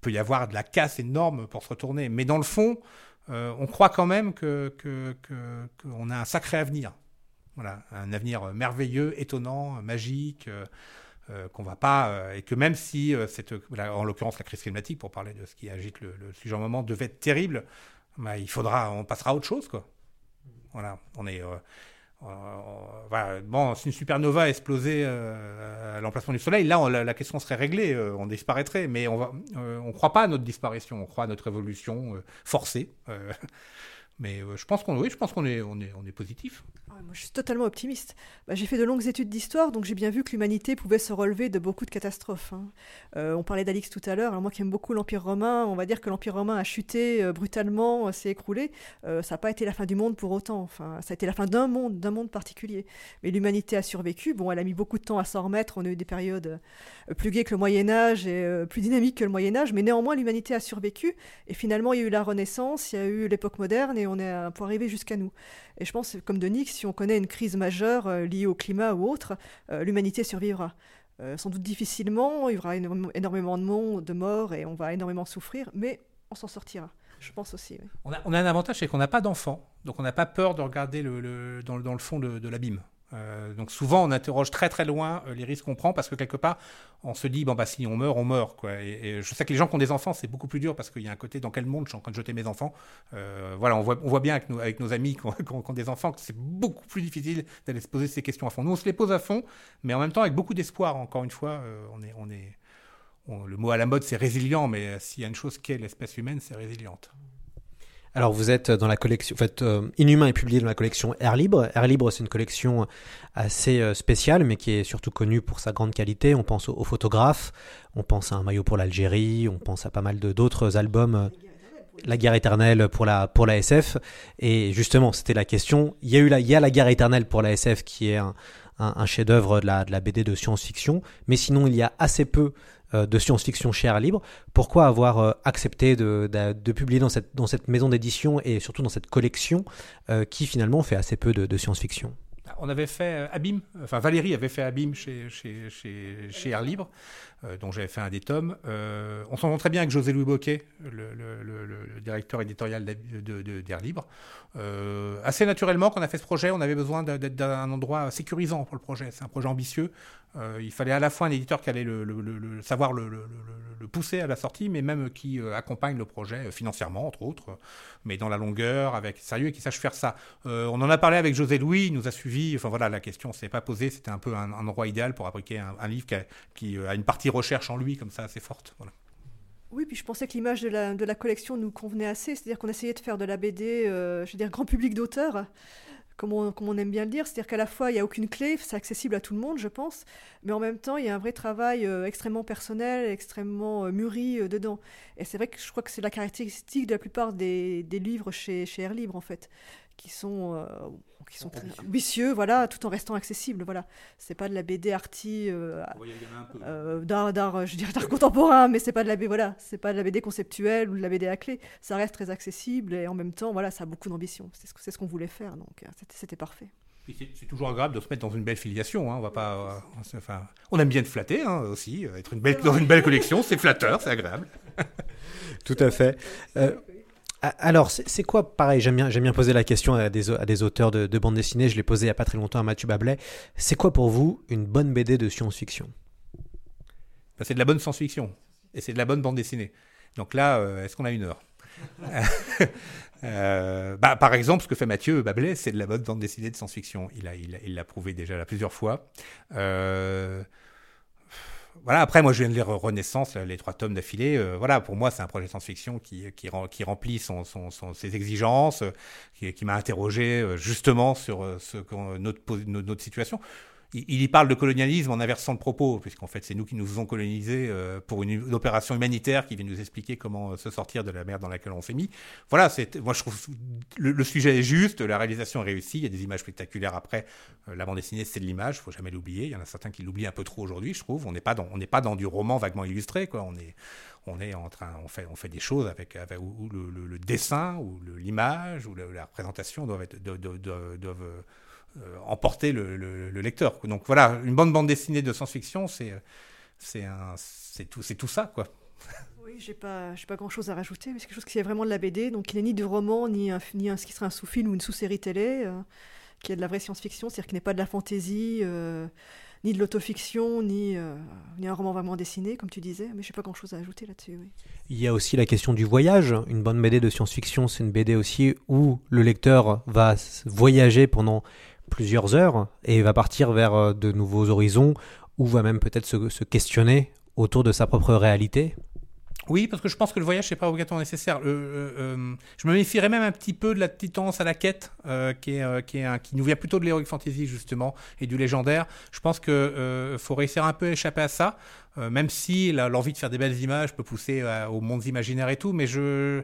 Speaker 5: Peut y avoir de la casse énorme pour se retourner. Mais dans le fond, on croit quand même que, que, qu'on a un sacré avenir. Voilà, un avenir merveilleux, étonnant, magique, euh, qu'on va pas et que même si cette, en l'occurrence la crise climatique, pour parler de ce qui agite le, le sujet en moment, devait être terrible, bah, il faudra, on passera à autre chose, quoi. Voilà, on est. euh, bon, si une supernova explosait euh, à l'emplacement du Soleil, là, la, question serait réglée, euh, on disparaîtrait. Mais on euh, on croit pas à notre disparition, on croit à notre évolution forcée. Mais euh, je pense qu'on, oui, je pense est, on est, on est positif.
Speaker 6: Ah moi, je suis totalement optimiste. Bah, j'ai fait de longues études d'histoire, donc j'ai bien vu que l'humanité pouvait se relever de beaucoup de catastrophes. hein. Euh, on parlait d'Alix tout à l'heure. Moi qui aime beaucoup l'Empire romain, on va dire que l'Empire romain a chuté euh, brutalement, s'est écroulé. Ça n'a pas été la fin du monde pour autant. Enfin, ça a été la fin d'un monde, d'un monde particulier. Mais l'humanité a survécu. Bon, elle a mis beaucoup de temps à s'en remettre. On a eu des périodes plus gaies que le Moyen Âge et plus dynamiques que le Moyen Âge. Mais néanmoins, l'humanité a survécu. Et finalement, il y a eu la Renaissance, il y a eu l'époque moderne, et est à- pour arriver jusqu'à nous. Et je pense, comme Denis, que si on connaît une crise majeure euh, liée au climat ou autre, euh, l'humanité survivra. Euh, sans doute difficilement, il y aura énormément, de de morts, et on va énormément souffrir, mais on s'en sortira. Je pense aussi.
Speaker 5: On a, on un avantage, c'est qu'on n'a pas d'enfants, donc on n'a pas peur de regarder dans, le- fond de, de l'abîme. Euh, donc souvent, on interroge très très loin euh, les risques qu'on prend parce que quelque part, on se dit bon bah si on meurt, on meurt quoi. Et, je sais que les gens qui ont des enfants, c'est beaucoup plus dur parce qu'il y a un côté dans quel monde je suis en train de jeter mes enfants? Euh, voilà, on voit, on voit bien avec nos, amis qui ont, des enfants que c'est beaucoup plus difficile d'aller se poser ces questions à fond. Nous, on se les pose à fond, mais en même temps avec beaucoup d'espoir. Encore une fois, on est, on est, on- le mot à la mode c'est résilient, mais s'il y a une chose qu'est l'espèce humaine, c'est résiliente.
Speaker 4: Alors vous êtes dans la collection, en fait, euh, Inhumain est publié dans la collection Air Libre. Air Libre, c'est une collection assez euh, spéciale, mais qui est surtout connue pour sa grande qualité. On pense aux, photographes, on pense à un maillot pour l'Algérie, on pense à pas mal d'autres albums. euh, la guerre éternelle pour la, SF. Et justement, c'était la question. Il y a eu la, il y a la guerre éternelle pour la SF qui est un, chef-d'œuvre de la, BD de science-fiction. Mais sinon, il y a assez peu de science-fiction chez Air Libre. Pourquoi avoir euh, accepté de, de, publier dans cette, dans cette maison d'édition et surtout dans cette collection euh, qui finalement fait assez peu de, science-fiction?
Speaker 5: On avait fait Abîme, enfin Valérie avait fait Abîme chez, chez, chez, chez Air Libre, euh, dont j'avais fait un des tomes. Euh, on s'entend très bien avec José-Louis Boquet, le, directeur éditorial d'Air Libre. Euh, assez naturellement, quand on a fait ce projet, on avait besoin d'être dans un endroit sécurisant pour le projet. C'est un projet ambitieux. Euh, il fallait à la fois un éditeur qui allait le, savoir le, pousser à la sortie, mais même qui euh, accompagne le projet financièrement, entre autres, mais dans la longueur, avec sérieux et qui sache faire ça. Euh, on en a parlé avec José Louis, il nous a suivi. Enfin voilà, la question s'est pas posée. C'était un peu un, endroit idéal pour un, un livre qui a, qui a, une partie recherche en lui, comme ça, assez forte. Voilà.
Speaker 6: Oui, puis je pensais que l'image de la, de la, collection nous convenait assez, c'est-à-dire qu'on essayait de faire de la BD, euh, je veux dire, grand public d'auteur, comme on, comme on, aime bien le dire, c'est-à-dire qu'à la fois, il n'y a aucune clé, c'est accessible à tout le monde, je pense, mais en même temps, il y a un vrai travail euh, extrêmement personnel, extrêmement euh, mûri dedans. Et c'est vrai que je crois que c'est la caractéristique de la plupart des, des livres chez, chez Air Libre, en fait, qui sont euh, qui sont très ambitieux, voilà, tout en restant accessibles, voilà. C'est pas de la BD arty euh, euh, d'art, je dirais d'art contemporain, mais c'est pas de la BD, voilà, c'est pas de la BD conceptuelle ou de la BD à clé. Ça reste très accessible et en même temps, voilà, ça a beaucoup d'ambition. C'est ce, ce qu'on voulait faire, donc c'était parfait.
Speaker 5: C'est toujours agréable de se mettre dans une belle filiation. Hein. On va pas, euh, enfin, on aime bien te flatter hein, aussi. Être une belle, dans une belle collection, c'est flatteur, c'est agréable.
Speaker 4: Tout à fait. Euh, alors, c'est quoi, pareil, j'aime bien, poser la question à des, auteurs de, de bande dessinée, je l'ai posé il n'y a pas très longtemps à Mathieu Bablet. C'est quoi pour vous une bonne BD de science-fiction?
Speaker 5: Ben, C'est de la bonne science-fiction, et c'est de la bonne bande dessinée. Donc là, euh, est-ce qu'on a une heure? Euh, bah, Par exemple, ce que fait Mathieu Bablet, c'est de la bonne bande dessinée de science-fiction. Il l'a prouvé déjà plusieurs fois. Euh, voilà, après, moi, je viens de lire Renaissance, les trois tomes d'affilée. Euh, voilà, pour moi, c'est un projet science-fiction qui, qui, qui, remplit son, son, son, ses exigences, qui, qui m'a interrogé euh, justement sur euh, ce, notre, notre situation il, y parle de colonialisme en inversant le propos, puisqu'en fait c'est nous qui nous faisons coloniser euh, pour une, opération humanitaire qui vient nous expliquer comment euh, se sortir de la merde dans laquelle on s'est mis. Voilà, moi je trouve le, le, sujet est juste, la réalisation est réussie, il y a des images spectaculaires après. Euh, la bande dessinée c'est de l'image, faut jamais l'oublier. Il y en a certains qui l'oublient un peu trop aujourd'hui, je trouve. On n'est pas dans pas dans du roman vaguement illustré, quoi. On est on est en train, on fait, on fait des choses avec, avec où le, dessin ou l'image ou la représentation doivent être, doivent, doivent, doivent emporter le, le, le, lecteur. Donc voilà, une bonne bande dessinée de science-fiction, c'est c'est c'est tout c'est tout ça quoi.
Speaker 6: Oui, j'ai pas j'ai pas grand chose à rajouter, mais c'est quelque chose qui est vraiment de la BD, donc il n'est ni du roman ni un, ni un, ce qui serait un sous-film ou une sous-série télé, euh, qui est de la vraie science-fiction, c'est-à-dire qui n'est pas de la fantaisie. Euh, ni de l'autofiction, ni, euh, ni un roman vraiment dessiné, comme tu disais, mais je n'ai pas grand-chose à ajouter là-dessus. Oui.
Speaker 4: Il y a aussi la question du voyage. Une bonne BD de science-fiction, c'est une BD aussi où le lecteur va voyager pendant plusieurs heures et va partir vers euh, de nouveaux horizons ou va même peut-être se, questionner autour de sa propre réalité
Speaker 5: oui, parce que je pense que le voyage n'est pas obligatoirement nécessaire. Euh, je me méfierais même un petit peu de la petite tendance à la quête, euh, qui, nous vient plutôt de l'heroic fantasy justement et du légendaire. Je pense qu'il euh, faut réussir un peu à échapper à ça, même si l'envie de faire des belles images peut pousser aux mondes imaginaires et tout. Mais je,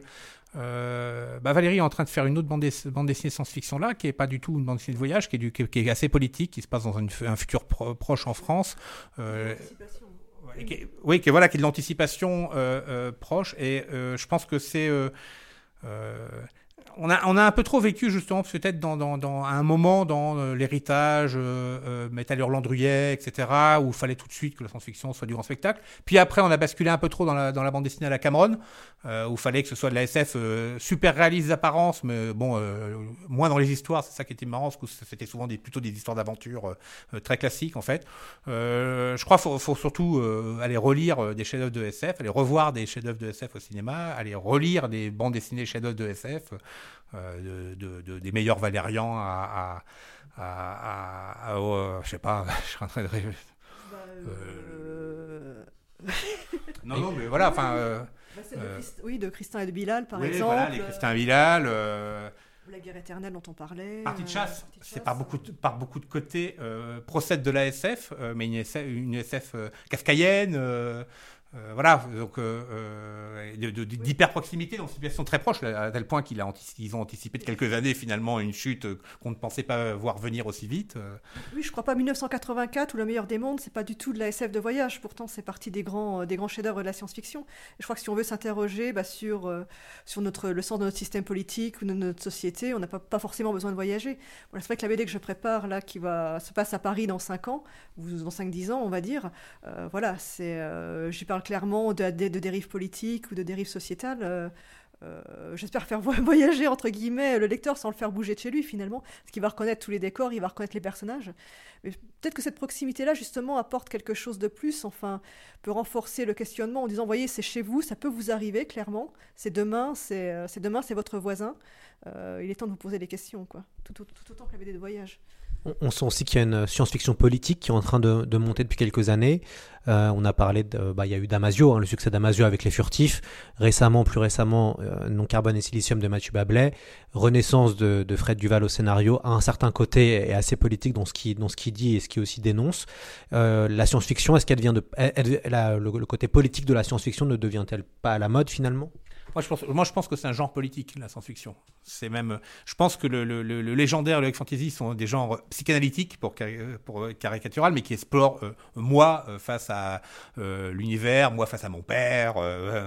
Speaker 5: euh, bah Valérie est en train de faire une autre bande, dessinée, bande dessinée science-fiction là, qui est pas du tout une bande dessinée de voyage, qui est, du, qui, qui est assez politique, qui se passe dans un futur pro, proche en France. Euh, qui, oui, qui, voilà, qui est de l'anticipation euh, euh, proche, et je pense que c'est on a, on a un peu trop vécu justement peut-être dans, dans, dans un moment dans euh, l'héritage euh, euh, Métal etc., où il fallait tout de suite que la science-fiction soit du grand spectacle. Puis après, on a basculé un peu trop dans la, dans la bande dessinée à la Cameron, euh, où il fallait que ce soit de la SF euh, super réaliste d'apparence, mais bon, moins dans les histoires, c'est ça qui était marrant, parce que c'était souvent des, plutôt des histoires d'aventure très classiques en fait. je crois qu'il faut, faut, surtout aller relire des chefs-d'œuvre de SF, aller revoir des chefs-d'œuvre de SF au cinéma, aller relire des bandes dessinées chefs-d'œuvre de SF. Euh, de, de, des meilleurs Valérians à, à, à, à euh, je sais pas, je suis en train de rêver. Bah, euh... non, non, mais voilà, enfin. Euh,
Speaker 6: bah, Christ... Oui, de Christin et de Bilal, par
Speaker 5: oui,
Speaker 6: exemple.
Speaker 5: Voilà, les Christin et Bilal.
Speaker 6: La guerre éternelle dont on parlait.
Speaker 5: Partie de chasse, c'est par beaucoup de, par beaucoup de côtés procède de la SF, mais une SF, une SF kafkaïenne, Euh, voilà, donc euh, euh, de- de- d'hyper proximité dans une situation très proche, à tel point qu'ils ont anticipé de quelques années finalement une chute euh, qu'on ne pensait pas voir venir aussi vite.
Speaker 6: Oui, je crois pas 1984 ou Le meilleur des mondes, c'est pas du tout de la SF de voyage. Pourtant, c'est partie des grands, des grands chefs-d'œuvre de la science-fiction. Je crois que si on veut s'interroger bah, sur, sur notre, le sens de notre système politique ou de notre société, on n'a pas, pas forcément besoin de voyager. Voilà, c'est vrai que la BD que je prépare là, qui va se passe à Paris dans 5 ans ou dans 5-10 ans, on va dire, euh, voilà, c'est, j'y parle clairement de, dérives politiques ou de dérives sociétales. euh, euh, J'espère faire vo- voyager entre guillemets le lecteur sans le faire bouger de chez lui finalement, parce qu'il va reconnaître tous les décors, il va reconnaître les personnages. Mais peut-être que cette proximité-là justement apporte quelque chose de plus, enfin peut renforcer le questionnement en disant voyez c'est chez vous, ça peut vous arriver clairement, c'est demain, c'est euh, demain, c'est votre voisin. Il est temps de vous poser des questions quoi, tout, tout- tout autant que la BD de voyage.
Speaker 4: On, sent aussi qu'il y a une science-fiction politique qui est en train de, monter depuis quelques années. Euh, on a parlé, bah, il y a eu Damasio, hein, le succès d'Damasio avec Les Furtifs. Récemment, plus récemment, euh, Non Carbone et Silicium de Mathieu Bablet. Renaissance de, Fred Duval au scénario. À un certain côté, est assez politique dans ce qu'il dit et ce qu'il aussi dénonce. Euh, la science-fiction, est-ce qu'elle devient de, le côté politique de la science-fiction ne devient-elle pas à la mode finalement?
Speaker 5: Moi je, pense, que c'est un genre politique, la science-fiction. C'est même, je pense que le, le- le- légendaire et le fantasy sont des genres psychanalytiques pour, euh, caricatural, mais qui explorent euh, moi euh, face à l'univers, moi face à mon père,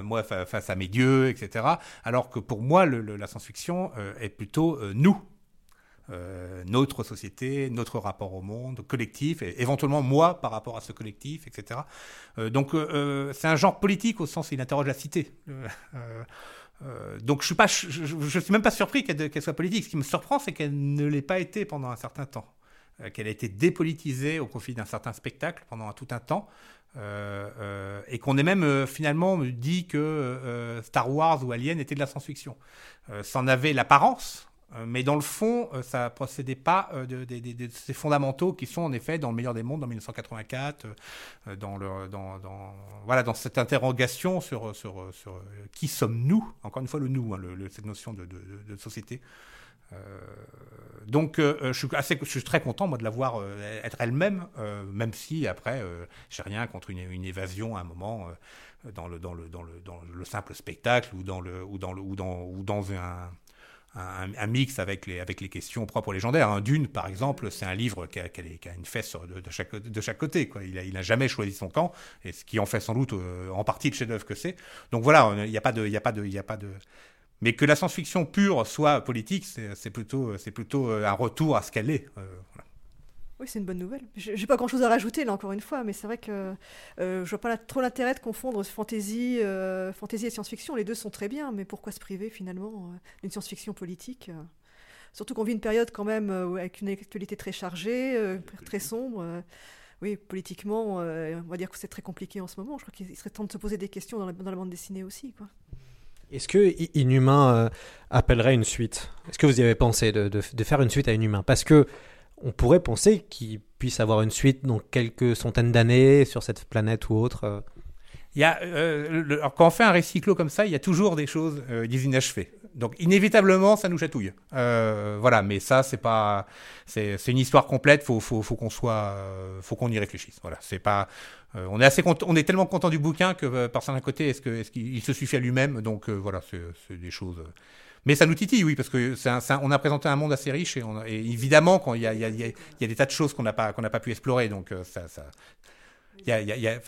Speaker 5: moi fa- face à mes dieux, etc. Alors que pour moi, la science-fiction est plutôt nous. Euh, notre société, notre rapport au monde, collectif, et éventuellement moi par rapport à ce collectif, etc. Euh, donc euh, c'est un genre politique au sens où il interroge la cité. Donc je suis pas, je, suis même pas surpris qu'elle soit politique. Ce qui me surprend, c'est qu'elle ne l'ait pas été pendant un certain temps, qu'elle a été dépolitisée au profit d'un certain spectacle pendant tout un temps, et qu'on ait même finalement dit que Star Wars ou Alien était de la science-fiction. Euh, ça en avait l'apparence. Euh, Mais dans le fond, euh, ça procédait pas euh, de, ces fondamentaux qui sont en effet dans le meilleur des mondes en 1984, euh, dans voilà, dans cette interrogation sur, qui sommes-nous, encore une fois le nous, hein, cette notion de, société. Donc, je, suis très content, moi, de la voir être elle-même, même si, après, j'ai rien contre une, évasion à un moment dans, le, simple spectacle ou dans, ou dans, ou dans, ou dans un, un, mix avec les, avec les questions propres aux légendaires. hein. Dune, par exemple, c'est un livre qui a, une fesse de, chaque, de chaque côté. Quoi. Il n'a il a jamais choisi son camp, et ce qui en fait sans doute euh, en partie le chef-d'œuvre que c'est. Donc voilà, il n'y a pas de, y a pas de, y a pas de. Mais que la science-fiction pure soit politique, c'est plutôt, plutôt euh, un retour à ce qu'elle est. euh, voilà.
Speaker 6: Oui, c'est une bonne nouvelle. J'ai pas grand chose à rajouter là encore une fois, mais c'est vrai que euh, je vois pas trop l'intérêt de confondre fantasy, euh, fantasy et science-fiction. Les deux sont très bien, mais pourquoi se priver finalement euh, d'une science-fiction politique euh? Surtout qu'on vit une période quand même avec une actualité très chargée, très sombre. oui, politiquement, on va dire que c'est très compliqué en ce moment. Je crois qu'il serait temps de se poser des questions dans la, dans la bande dessinée aussi. Quoi.
Speaker 4: Est-ce que Inhumain appellerait une suite? Est-ce que vous y avez pensé de- de faire une suite à Inhumain? Parce que on pourrait penser qu'il puisse avoir une suite dans quelques centaines d'années sur cette planète ou autre. euh.
Speaker 5: Il y a, euh, quand on fait un récit clos comme ça, il y a toujours des choses euh, inachevées. Donc inévitablement, ça nous chatouille. Euh, voilà, mais ça, c'est pas, c'est une histoire complète. Faut, faut, qu'on soit, faut qu'on y réfléchisse. Voilà, c'est pas. on est assez on est tellement content du bouquin que par certains côtés, est-ce est-ce qu'il il se suffit à lui-même? Donc voilà, c'est des choses. Mais ça nous titille, oui, parce que on a présenté un monde assez riche et, évidemment, quand il y a, des tas de choses qu'on n'a pas, qu'on pas pu explorer, donc euh, ça, ça, y a,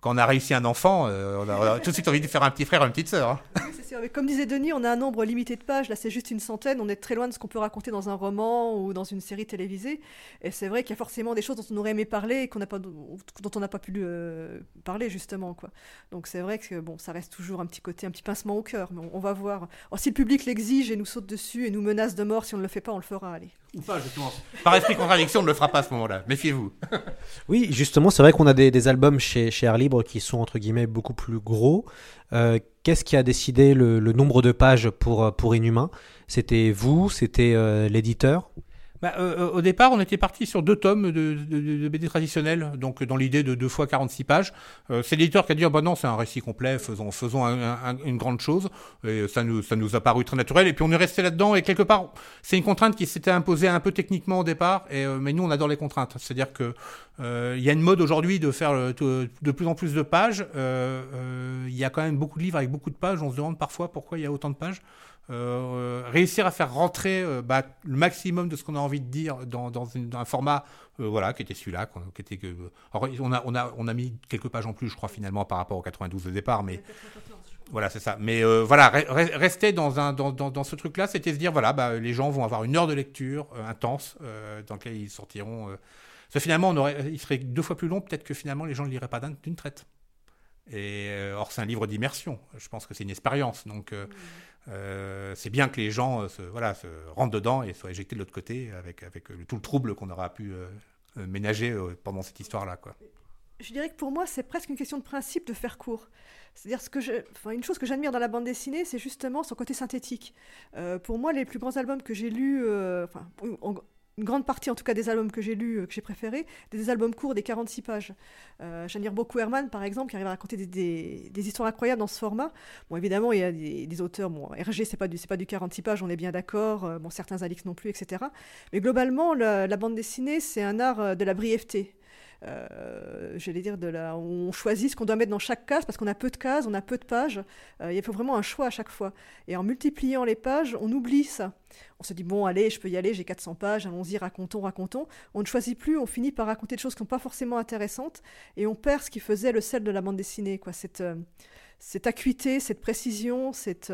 Speaker 5: quand on a réussi un enfant, euh, on, a, tout de suite envie de faire un petit frère, une petite sœur. hein.
Speaker 6: Sûr. Mais comme disait Denis, on a un nombre limité de pages. Là, c'est juste une centaine. On est très loin de ce qu'on peut raconter dans un roman ou dans une série télévisée. Et c'est vrai qu'il y a forcément des choses dont on aurait aimé parler et dont on n'a pas pu euh, parler justement. Donc c'est vrai que bon, ça reste toujours un petit côté, un petit pincement au cœur. Mais on, va voir. Si le public l'exige et nous saute dessus et nous menace de mort si on ne le fait pas, on le fera. Allez.
Speaker 5: Par esprit contradiction, on ne le fera pas à ce moment-là. Méfiez-vous.
Speaker 4: Oui, justement, c'est vrai qu'on a des, albums chez, Air Libre qui sont entre guillemets beaucoup plus gros. Euh, Qu'est-ce qui a décidé le, le nombre de pages pour, euh, pour Inhumain? C'était vous C'était euh, l'éditeur?
Speaker 5: Bah, euh, au départ, on était parti sur deux tomes de, de, de BD traditionnels, donc dans l'idée de deux fois 46 pages. Euh, c'est l'éditeur qui a dit ah bah non, c'est un récit complet, faisons, faisons un, un, une grande chose. Et ça nous, ça nous a paru très naturel. Et puis on est resté là-dedans. Et quelque part, c'est une contrainte qui s'était imposée un peu techniquement au départ. Et, euh, mais nous, on adore les contraintes. C'est-à-dire que euh, il y a une mode aujourd'hui de faire de plus en plus de pages. Il y a quand même beaucoup de livres avec beaucoup de pages. On se demande parfois pourquoi il y a autant de pages. Euh, réussir à faire rentrer euh, bah, le maximum de ce qu'on a envie de dire dans, un format euh, voilà qui était celui-là qui était que on a on a on a mis quelques pages en plus je crois finalement par rapport au 92 de départ mais voilà c'est ça. Mais voilà rester dans un dans, dans, ce truc là c'était se dire voilà bah, les gens vont avoir une heure de lecture intense dans laquelle ils sortiront ça, finalement on aurait il serait deux fois plus long peut-être que finalement les gens ne liraient pas d'une traite. Et or c'est un livre d'immersion. Je pense que c'est une expérience. Donc mmh. Euh, c'est bien que les gens euh, se, voilà, se rentrent dedans et soient éjectés de l'autre côté avec, avec tout le trouble qu'on aura pu euh, ménager pendant cette histoire-là.
Speaker 6: Je dirais que pour moi, c'est presque une question de principe de faire court. C'est-à-dire, ce que je, enfin, une chose que j'admire dans la bande dessinée, c'est justement son côté synthétique. pour moi, les plus grands albums que j'ai lus, enfin, une grande partie en tout cas des albums que j'ai lus, que j'ai préférés, des albums courts, des 46 pages. Euh, J'admire beaucoup Herman, par exemple, qui arrive à raconter des, des, histoires incroyables dans ce format. Bon, évidemment, il y a des, des auteurs, bon, RG, c'est pas, du, pas du 46 pages, on est bien d'accord, euh, bon, certains Alix non plus, etc. Mais globalement, la, la bande dessinée, c'est un art euh, de la brièveté. Euh, j'allais dire, de la, on choisit ce qu'on doit mettre dans chaque case parce qu'on a peu de cases, on a peu de pages. Euh, il faut vraiment un choix à chaque fois. Et en multipliant les pages, on oublie ça. On se dit, bon, allez, je peux y aller, j'ai 400 pages, allons-y, racontons, racontons. On ne choisit plus, on finit par raconter des choses qui ne sont pas forcément intéressantes et on perd ce qui faisait le sel de la bande dessinée, quoi. Cette, euh, cette acuité, cette précision, cette.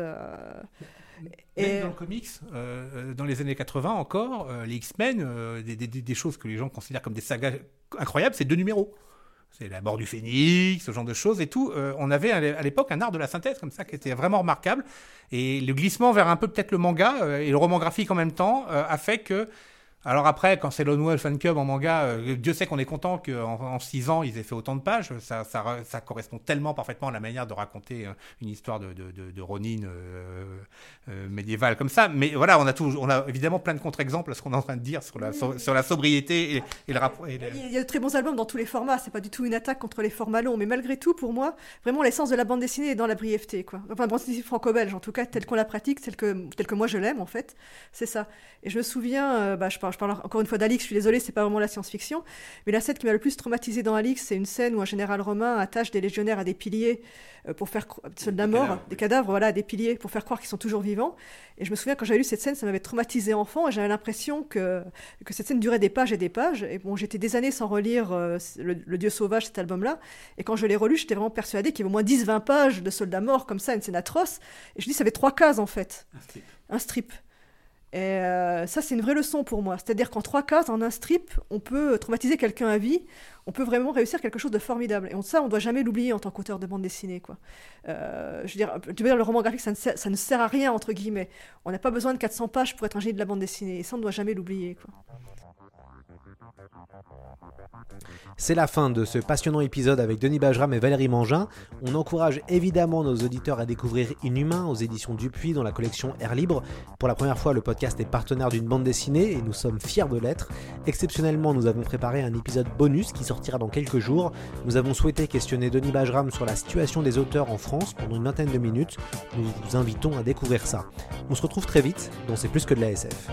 Speaker 5: et... dans le comics, euh, dans les années 80 encore, euh, les X-Men, euh, des, des, des, choses que les gens considèrent comme des sagas incroyables, c'est deux numéros. C'est la mort du phénix, ce genre de choses et tout. on avait à l'époque un art de la synthèse comme ça qui était vraiment remarquable. Et le glissement vers un peu peut-être le manga et le roman graphique en même temps a fait que alors après, quand c'est Lone Wolf and Cub en manga, euh, Dieu sait qu'on est content qu'en en 6 ans, ils aient fait autant de pages. Ça, ça, ça, correspond tellement parfaitement à la manière de raconter euh, une histoire de, de, de, de Ronin euh, euh, médiévale comme ça. Mais voilà, on a, tout, on a évidemment plein de contre-exemples à ce qu'on est en train de dire sur la, sur la sobriété et, et le rapport.
Speaker 6: Il y a de très bons albums dans tous les formats. C'est pas du tout une attaque contre les formats longs. Mais malgré tout, pour moi, vraiment, l'essence de la bande dessinée est dans la brièveté. Quoi. Enfin, bande dessinée franco-belge, en tout cas, telle qu'on la pratique, telle que, telle que moi je l'aime, en fait. C'est ça. Et je me souviens, bah, je parle je parle encore une fois d'Alix, je suis désolée, c'est pas vraiment la science-fiction, mais la scène qui m'a le plus traumatisé dans Alix, c'est une scène où un général romain attache des légionnaires à des piliers euh, pour faire soldats morts, des cadavres, voilà, à des piliers pour faire croire qu'ils sont toujours vivants. Et je me souviens quand j'avais lu cette scène, ça m'avait traumatisé enfant et j'avais l'impression que, que cette scène durait des pages et des pages. Et bon, j'étais des années sans relire euh, le, Dieu sauvage, cet album-là. Et quand je l'ai relu, j'étais vraiment persuadée qu'il y avait au moins 10-20 pages de soldats morts comme ça, une scène atroce. Et je dis, ça avait trois cases en fait. Un strip. Un strip. Et euh, ça, c'est une vraie leçon pour moi. C'est-à-dire qu'en trois cases, en un strip, on peut traumatiser quelqu'un à vie, on peut vraiment réussir quelque chose de formidable. Et on, ça, on doit jamais l'oublier en tant qu'auteur de bande dessinée. Quoi. Euh, je veux dire, tu veux dire, le roman graphique, ça ne, sert, ça ne sert à rien, entre guillemets. On n'a pas besoin de 400 pages pour être un génie de la bande dessinée. Et ça, on ne doit jamais l'oublier. Quoi.
Speaker 4: C'est la fin de ce passionnant épisode avec Denis Bajram et Valérie Mangin. On encourage évidemment nos auditeurs à découvrir Inhumain aux éditions Dupuis dans la collection Air Libre. Pour la première fois, le podcast est partenaire d'une bande dessinée et nous sommes fiers de l'être. Exceptionnellement, nous avons préparé un épisode bonus qui sortira dans quelques jours. Nous avons souhaité questionner Denis Bajram sur la situation des auteurs en France pendant une vingtaine de minutes. Nous vous invitons à découvrir ça. On se retrouve très vite dans C'est plus que de la SF.